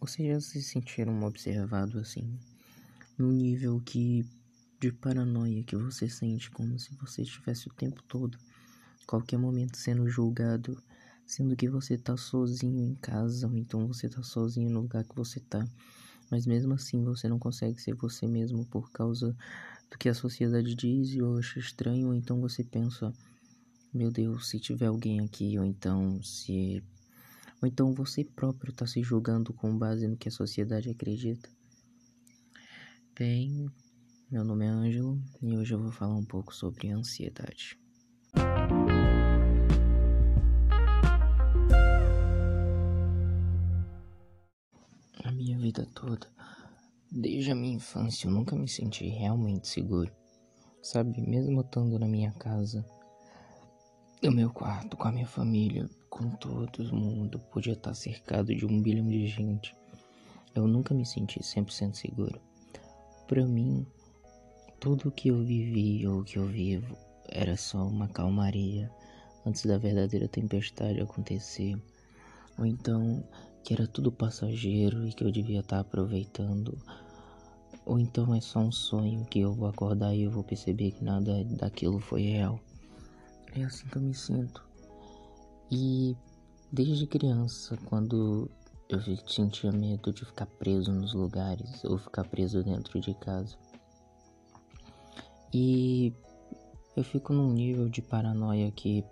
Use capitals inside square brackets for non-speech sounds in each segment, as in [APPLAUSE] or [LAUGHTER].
Vocês já se sentiram observado assim? No nível que de paranoia que você sente, como se você estivesse o tempo todo, qualquer momento sendo julgado, sendo que você tá sozinho em casa, ou então você tá sozinho no lugar que você tá, mas mesmo assim você não consegue ser você mesmo por causa do que a sociedade diz ou acha estranho, ou então você pensa, meu Deus, se tiver alguém aqui, ou então se ou então você próprio está se julgando com base no que a sociedade acredita. Bem, meu nome é Ângelo e hoje eu vou falar um pouco sobre ansiedade. A minha vida toda, desde a minha infância, eu nunca me senti realmente seguro. Sabe, mesmo estando na minha casa, no meu quarto, com a minha família, com todo mundo, podia estar cercado de um bilhão de gente. Eu nunca me senti 100% seguro. Para mim, tudo que eu vivi ou que eu vivo era só uma calmaria antes da verdadeira tempestade acontecer. Ou então que era tudo passageiro e que eu devia estar aproveitando. Ou então é só um sonho que eu vou acordar e eu vou perceber que nada daquilo foi real. É assim que eu me sinto. E desde criança, quando eu sentia medo de ficar preso nos lugares ou ficar preso dentro de casa. E eu fico num nível de paranoia que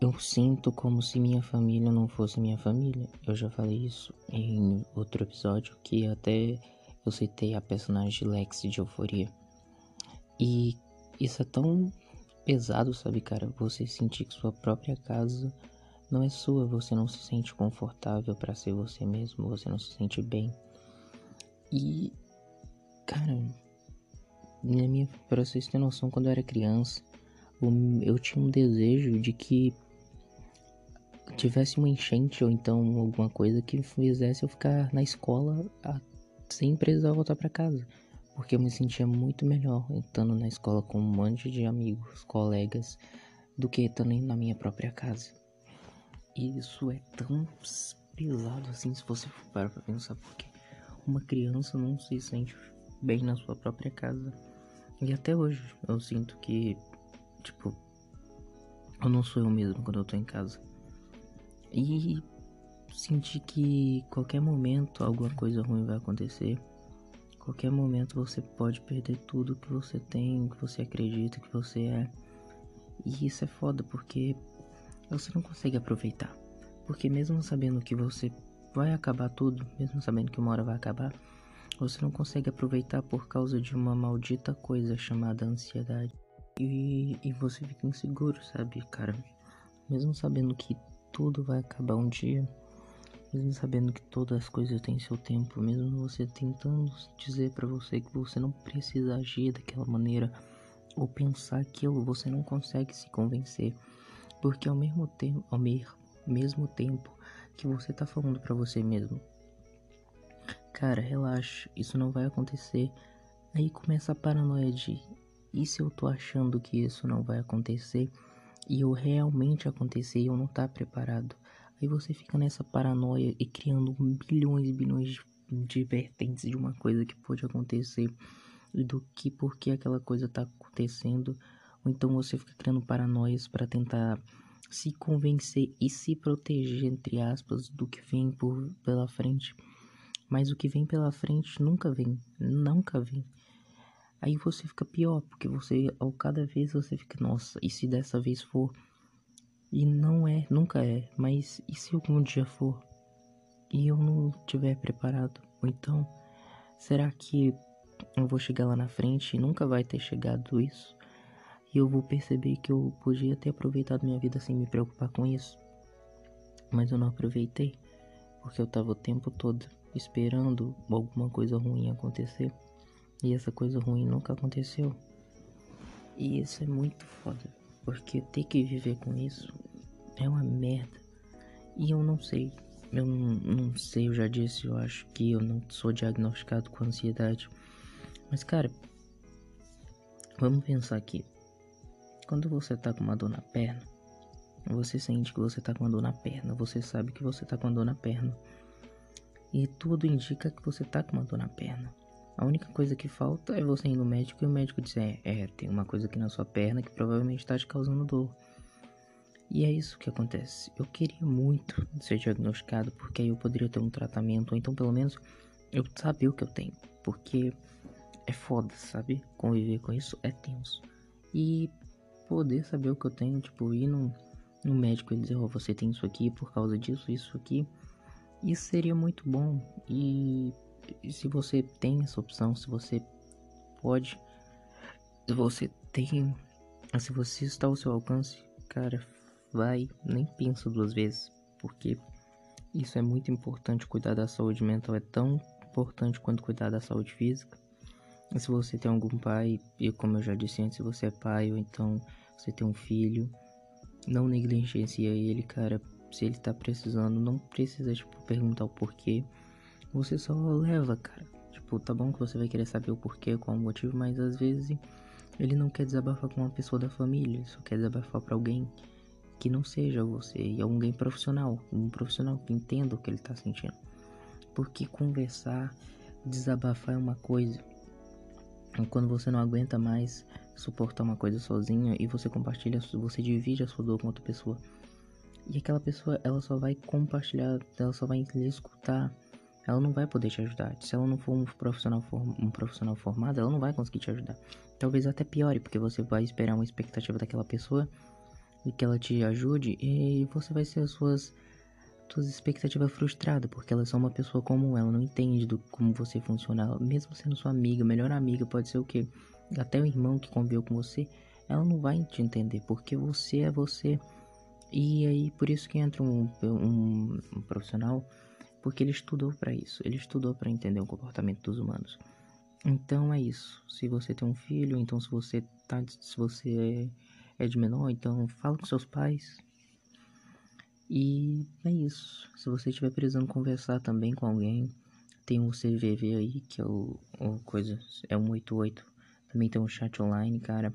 eu sinto como se minha família não fosse minha família. Eu já falei isso em outro episódio que até eu citei a personagem Lex de Euforia. E isso é tão pesado, sabe, cara? Você sentir que sua própria casa não é sua, você não se sente confortável para ser você mesmo, você não se sente bem. E, cara, na minha, pra vocês terem noção, quando eu era criança, eu tinha um desejo de que tivesse uma enchente ou então alguma coisa que fizesse eu ficar na escola sem precisar voltar para casa. Porque eu me sentia muito melhor estando na escola com um monte de amigos, colegas, do que estando na minha própria casa. E isso é tão pesado assim se você parar pra pensar, porque uma criança não se sente bem na sua própria casa. E até hoje eu sinto que, tipo, eu não sou eu mesmo quando eu tô em casa. E sentir que qualquer momento alguma coisa ruim vai acontecer. Qualquer momento você pode perder tudo que você tem, que você acredita que você é. E isso é foda porque você não consegue aproveitar. Porque mesmo sabendo que você vai acabar tudo, mesmo sabendo que uma hora vai acabar, você não consegue aproveitar por causa de uma maldita coisa chamada ansiedade. E, e você fica inseguro, sabe, cara? Mesmo sabendo que tudo vai acabar um dia, mesmo sabendo que todas as coisas têm seu tempo, mesmo você tentando dizer para você que você não precisa agir daquela maneira ou pensar aquilo, você não consegue se convencer, porque ao mesmo tempo, ao mesmo tempo que você tá falando para você mesmo, Cara, relaxa, isso não vai acontecer. Aí começa a paranoia de e se eu tô achando que isso não vai acontecer e eu realmente acontecer e eu não tá preparado? Aí você fica nessa paranoia e criando bilhões e bilhões de, vertentes de uma coisa que pode acontecer e do que por que aquela coisa tá acontecendo. Ou então você fica criando paranoias para tentar se convencer e se proteger entre aspas do que vem por pela frente. Mas o que vem pela frente nunca vem, nunca vem. Aí você fica pior, porque você, ao cada vez você fica, nossa, e se dessa vez for? E não é, nunca é, mas e se algum dia for? E eu não tiver preparado? Ou então, será que eu vou chegar lá na frente e nunca vai ter chegado isso? E eu vou perceber que eu podia ter aproveitado minha vida sem me preocupar com isso. Mas eu não aproveitei, porque eu tava o tempo todo esperando alguma coisa ruim acontecer e essa coisa ruim nunca aconteceu. E isso é muito foda, porque ter que viver com isso é uma merda. E eu não sei, eu não, não sei, eu já disse, eu acho que eu não sou diagnosticado com ansiedade. Mas cara, vamos pensar aqui. Quando você tá com uma dor na perna, você sente que você tá com uma dor na perna, você sabe que você tá com uma dor na perna. E tudo indica que você tá com uma dor na perna. A única coisa que falta é você ir no médico e o médico dizer: É, tem uma coisa aqui na sua perna que provavelmente está te causando dor. E é isso que acontece. Eu queria muito ser diagnosticado porque aí eu poderia ter um tratamento, ou então pelo menos eu saber o que eu tenho. Porque é foda, sabe? Conviver com isso é tenso. E poder saber o que eu tenho, tipo, ir no, no médico e dizer, ó, oh, você tem isso aqui por causa disso, isso aqui. Isso seria muito bom. E, se você tem essa opção, se você pode, se você tem, se você está ao seu alcance, cara, vai, nem pensa duas vezes, porque isso é muito importante. Cuidar da saúde mental é tão importante quanto cuidar da saúde física. E se você tem algum pai, e como eu já disse antes, se você é pai ou então você tem um filho, não negligencia ele, cara. Se ele tá precisando, não precisa, tipo, perguntar o porquê. Você só leva, cara. Tipo, tá bom que você vai querer saber o porquê, qual o motivo, mas às vezes ele não quer desabafar com uma pessoa da família, só quer desabafar para alguém que não seja você e alguém profissional, um profissional que entenda o que ele está sentindo. Porque conversar, desabafar é uma coisa. Quando você não aguenta mais suportar uma coisa sozinho e você compartilha, você divide a sua dor com outra pessoa. E aquela pessoa, ela só vai compartilhar, ela só vai lhe escutar. Ela não vai poder te ajudar. Se ela não for um profissional, um profissional formado, ela não vai conseguir te ajudar. Talvez até piore, porque você vai esperar uma expectativa daquela pessoa e que ela te ajude e você vai ser as suas suas expectativas frustradas, porque ela é só uma pessoa como ela, não entende do como você funciona, mesmo sendo sua amiga, melhor amiga, pode ser o que até o irmão que conviveu com você, ela não vai te entender, porque você é você. E aí por isso que entra um, um, um profissional, porque ele estudou para isso, ele estudou para entender o comportamento dos humanos. Então é isso. Se você tem um filho, então se você tá, se você é é de menor, então fala com seus pais. E é isso. Se você estiver precisando conversar também com alguém, tem o CVV aí, que é o, o coisa, é 188. Também tem um chat online, cara.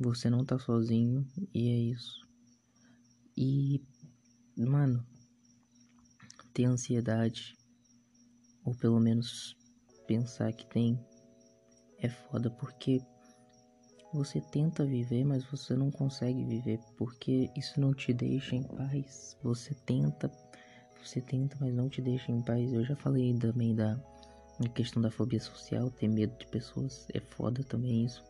Você não tá sozinho e é isso. E, mano, ter ansiedade, ou pelo menos pensar que tem, é foda porque você tenta viver, mas você não consegue viver porque isso não te deixa em paz. Você tenta, você tenta, mas não te deixa em paz. Eu já falei também da questão da fobia social, ter medo de pessoas, é foda também isso.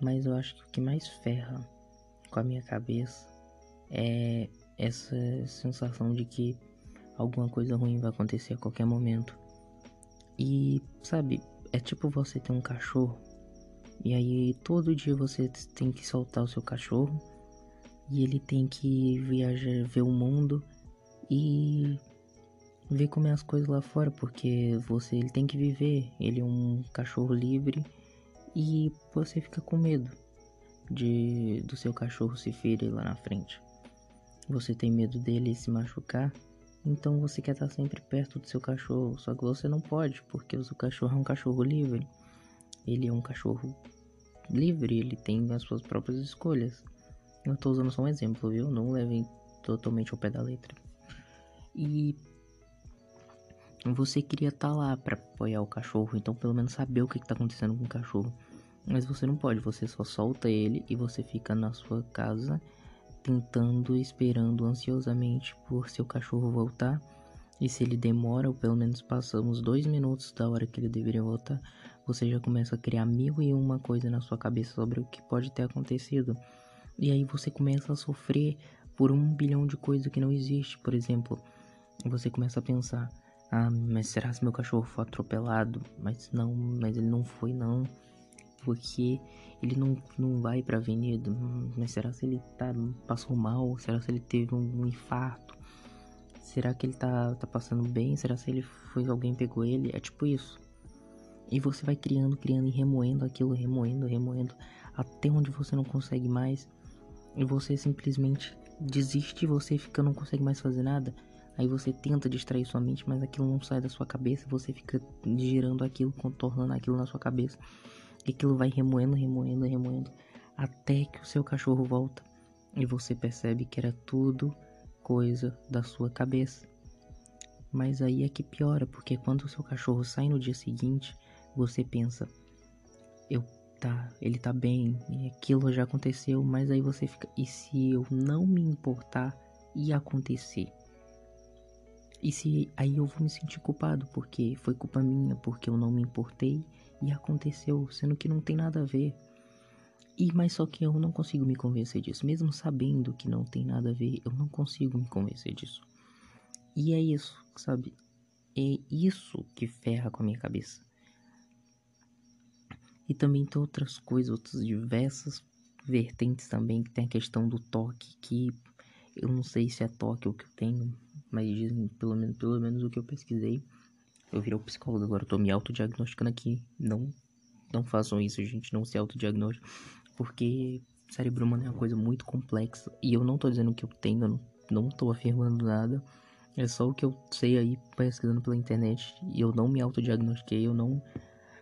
Mas eu acho que o que mais ferra com a minha cabeça é essa sensação de que alguma coisa ruim vai acontecer a qualquer momento. E, sabe, é tipo você ter um cachorro e aí todo dia você tem que soltar o seu cachorro e ele tem que viajar, ver o mundo e ver como é as coisas lá fora, porque você ele tem que viver, ele é um cachorro livre e você fica com medo de do seu cachorro se ferir lá na frente. Você tem medo dele se machucar, então você quer estar sempre perto do seu cachorro, só que você não pode, porque o seu cachorro é um cachorro livre. Ele é um cachorro livre, ele tem as suas próprias escolhas. Eu tô usando só um exemplo, viu? Não levem totalmente ao pé da letra. E você queria estar tá lá para apoiar o cachorro, então pelo menos saber o que, está acontecendo com o cachorro. Mas você não pode, você só solta ele e você fica na sua casa tentando, esperando ansiosamente por seu cachorro voltar. E se ele demora, ou pelo menos passamos dois minutos da hora que ele deveria voltar, você já começa a criar mil e uma coisa na sua cabeça sobre o que pode ter acontecido. E aí você começa a sofrer por um bilhão de coisas que não existe. Por exemplo, você começa a pensar: ah, mas será que meu cachorro foi atropelado? Mas não, mas ele não foi não. Porque ele não, não vai pra avenida. Mas será se ele tá, passou mal? Será se ele teve um, um infarto? Será que ele tá, tá passando bem? Será se ele foi alguém pegou ele? É tipo isso. E você vai criando, criando e remoendo aquilo, remoendo, remoendo, até onde você não consegue mais. E você simplesmente desiste, você fica, não consegue mais fazer nada. Aí você tenta distrair sua mente, mas aquilo não sai da sua cabeça, você fica girando aquilo, contornando aquilo na sua cabeça. E aquilo vai remoendo, remoendo, remoendo, até que o seu cachorro volta. E você percebe que era tudo coisa da sua cabeça. Mas aí é que piora, porque quando o seu cachorro sai no dia seguinte, você pensa, eu tá, ele tá bem, aquilo já aconteceu, mas aí você fica, e se eu não me importar e acontecer? E se aí eu vou me sentir culpado porque foi culpa minha, porque eu não me importei e aconteceu, sendo que não tem nada a ver. E mas só que eu não consigo me convencer disso, mesmo sabendo que não tem nada a ver, eu não consigo me convencer disso. E é isso, sabe? É isso que ferra com a minha cabeça. E também tem outras coisas, outras diversas vertentes também, que tem a questão do toque, que eu não sei se é toque o que eu tenho, mas dizem, pelo menos, pelo menos o que eu pesquisei. Eu virei o psicólogo agora, eu tô me autodiagnosticando aqui. Não, não façam isso, gente, não se autodiagnosticem, porque cérebro humano é uma coisa muito complexa. E eu não tô dizendo que eu tenho, eu não, não tô afirmando nada. É só o que eu sei aí pesquisando pela internet. E eu não me autodiagnostiquei, eu não,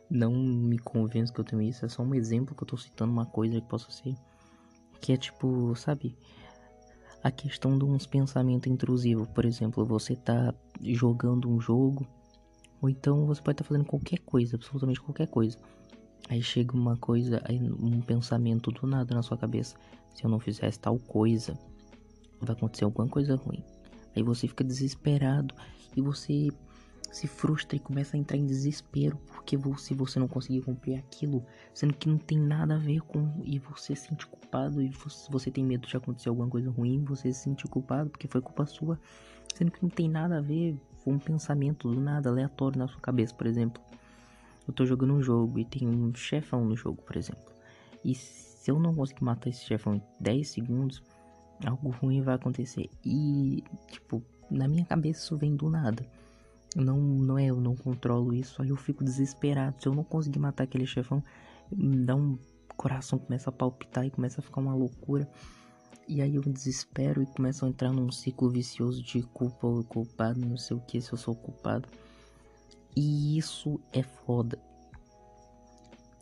não me convenço que eu tenho isso. É só um exemplo que eu tô citando uma coisa que possa ser. Que é tipo, sabe? A questão de uns pensamentos intrusivos. Por exemplo, você tá jogando um jogo. Ou então você pode estar tá fazendo qualquer coisa, absolutamente qualquer coisa. Aí chega uma coisa, um pensamento do nada na sua cabeça. Se eu não fizesse tal coisa, vai acontecer alguma coisa ruim. Aí você fica desesperado e você se frustra e começa a entrar em desespero porque se você não conseguir cumprir aquilo, sendo que não tem nada a ver com e você se sente culpado e você tem medo de acontecer alguma coisa ruim, você se sente culpado porque foi culpa sua, sendo que não tem nada a ver um pensamento do nada aleatório na sua cabeça, por exemplo. Eu tô jogando um jogo e tem um chefão no jogo, por exemplo. E se eu não conseguir matar esse chefão em 10 segundos, algo ruim vai acontecer. E, tipo, na minha cabeça isso vem do nada. Não, não é, eu não controlo isso, aí eu fico desesperado. Se eu não conseguir matar aquele chefão, dá um coração começa a palpitar e começa a ficar uma loucura. E aí eu desespero e começo a entrar num ciclo vicioso de culpa ou culpado, não sei o que, se eu sou culpado. E isso é foda.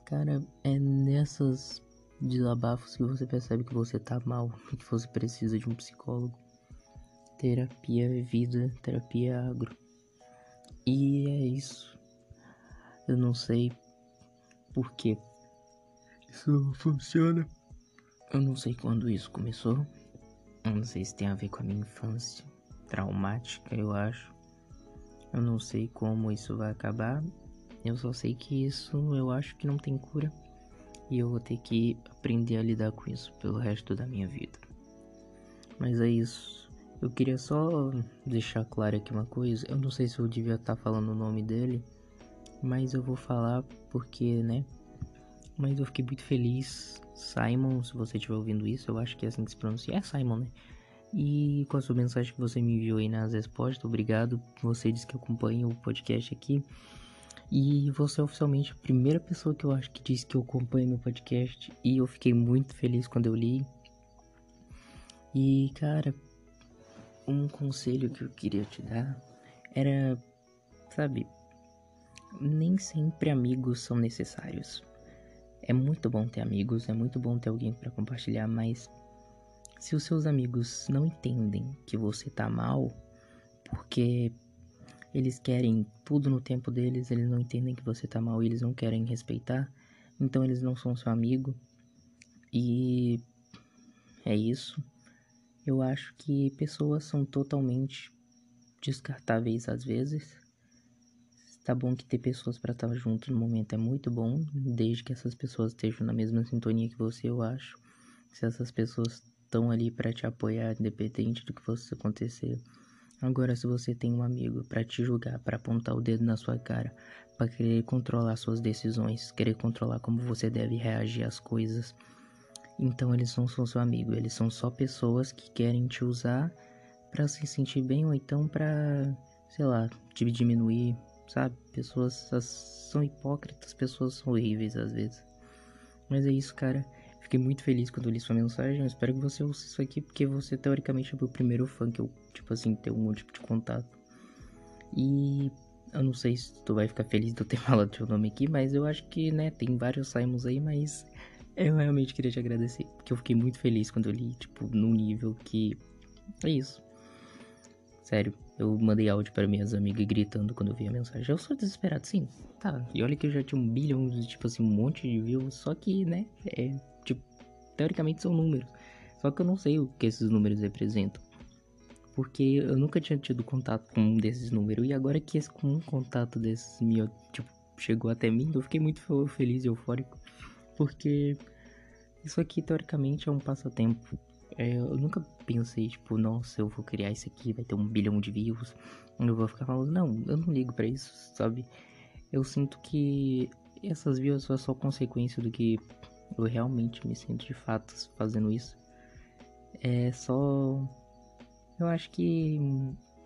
Cara, é nessas desabafos que você percebe que você tá mal, [LAUGHS] que você precisa de um psicólogo. Terapia é vida, terapia é agro. E é isso. Eu não sei por que isso funciona. Eu não sei quando isso começou. Eu não sei se tem a ver com a minha infância traumática, eu acho. Eu não sei como isso vai acabar. Eu só sei que isso eu acho que não tem cura. E eu vou ter que aprender a lidar com isso pelo resto da minha vida. Mas é isso. Eu queria só deixar claro aqui uma coisa. Eu não sei se eu devia estar falando o nome dele. Mas eu vou falar porque, né? Mas eu fiquei muito feliz. Simon, se você estiver ouvindo isso, eu acho que é assim que se pronuncia. É Simon, né? E com a sua mensagem que você me enviou aí nas respostas, obrigado. Você disse que acompanha o podcast aqui. E você é oficialmente a primeira pessoa que eu acho que disse que eu acompanho meu podcast. E eu fiquei muito feliz quando eu li. E, cara, um conselho que eu queria te dar era, sabe, nem sempre amigos são necessários. É muito bom ter amigos, é muito bom ter alguém para compartilhar, mas se os seus amigos não entendem que você tá mal, porque eles querem tudo no tempo deles, eles não entendem que você tá mal e eles não querem respeitar, então eles não são seu amigo. E é isso. Eu acho que pessoas são totalmente descartáveis às vezes. Tá bom que ter pessoas para estar junto no momento é muito bom, desde que essas pessoas estejam na mesma sintonia que você, eu acho. Se essas pessoas estão ali para te apoiar, independente do que fosse acontecer. Agora, se você tem um amigo para te julgar, para apontar o dedo na sua cara, para querer controlar suas decisões, querer controlar como você deve reagir às coisas, então eles não são seu amigo, eles são só pessoas que querem te usar para se sentir bem ou então para, sei lá, te diminuir, sabe? Pessoas são hipócritas, pessoas são horríveis às vezes. Mas é isso, cara. Fiquei muito feliz quando li sua mensagem. Eu espero que você ouça isso aqui, porque você teoricamente é o primeiro fã que eu, tipo assim, tenho algum tipo de contato. E eu não sei se tu vai ficar feliz de eu ter [LAUGHS] falado teu nome aqui, mas eu acho que, né, tem vários Simons aí, mas [LAUGHS] eu realmente queria te agradecer, porque eu fiquei muito feliz quando eu li, tipo, num nível que. É isso. Sério, Eu mandei áudio para minhas amigas gritando quando eu vi a mensagem. Eu sou desesperado, sim. Tá. E olha que eu já tinha um bilhão, tipo assim, um monte de views. Só que, né? É, tipo, teoricamente são números. Só que eu não sei o que esses números representam. Porque eu nunca tinha tido contato com um desses números. E agora que esse, com um contato desses meu, tipo, chegou até mim, eu fiquei muito feliz e eufórico. Porque isso aqui, teoricamente, é um passatempo. É, eu nunca pensei, tipo, nossa, eu vou criar isso aqui, vai ter um bilhão de views. Eu vou ficar falando, não, eu não ligo para isso, sabe? Eu sinto que essas views são só consequência do que eu realmente me sinto de fato fazendo isso. É só. Eu acho que.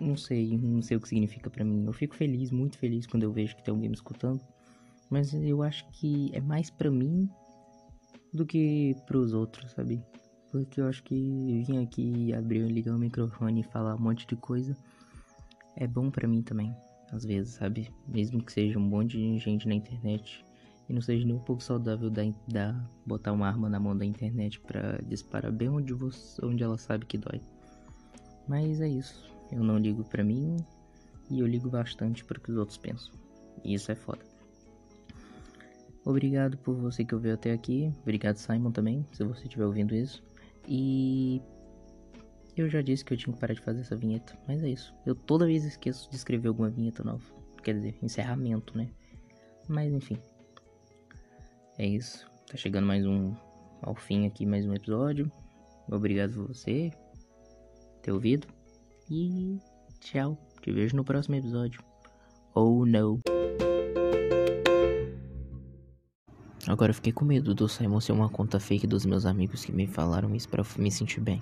Não sei, não sei o que significa para mim. Eu fico feliz, muito feliz quando eu vejo que tem alguém me escutando. Mas eu acho que é mais para mim do que pros outros, sabe? Porque eu acho que vir aqui abrir, ligar o microfone e falar um monte de coisa é bom para mim também, às vezes, sabe? Mesmo que seja um monte de gente na internet e não seja nem um pouco saudável da, da botar uma arma na mão da internet para disparar bem onde, você, onde ela sabe que dói. Mas é isso. Eu não ligo para mim e eu ligo bastante para o que os outros pensam. E isso é foda. Obrigado por você que ouviu até aqui. Obrigado, Simon, também, se você estiver ouvindo isso. E eu já disse que eu tinha que parar de fazer essa vinheta, mas é isso. Eu toda vez esqueço de escrever alguma vinheta nova. Quer dizer, encerramento, né? Mas enfim. É isso. Tá chegando mais um ao fim aqui mais um episódio. Obrigado por você ter ouvido. E tchau. Te vejo no próximo episódio. Oh no. Agora eu fiquei com medo do Simon ser uma conta fake dos meus amigos que me falaram isso pra me sentir bem.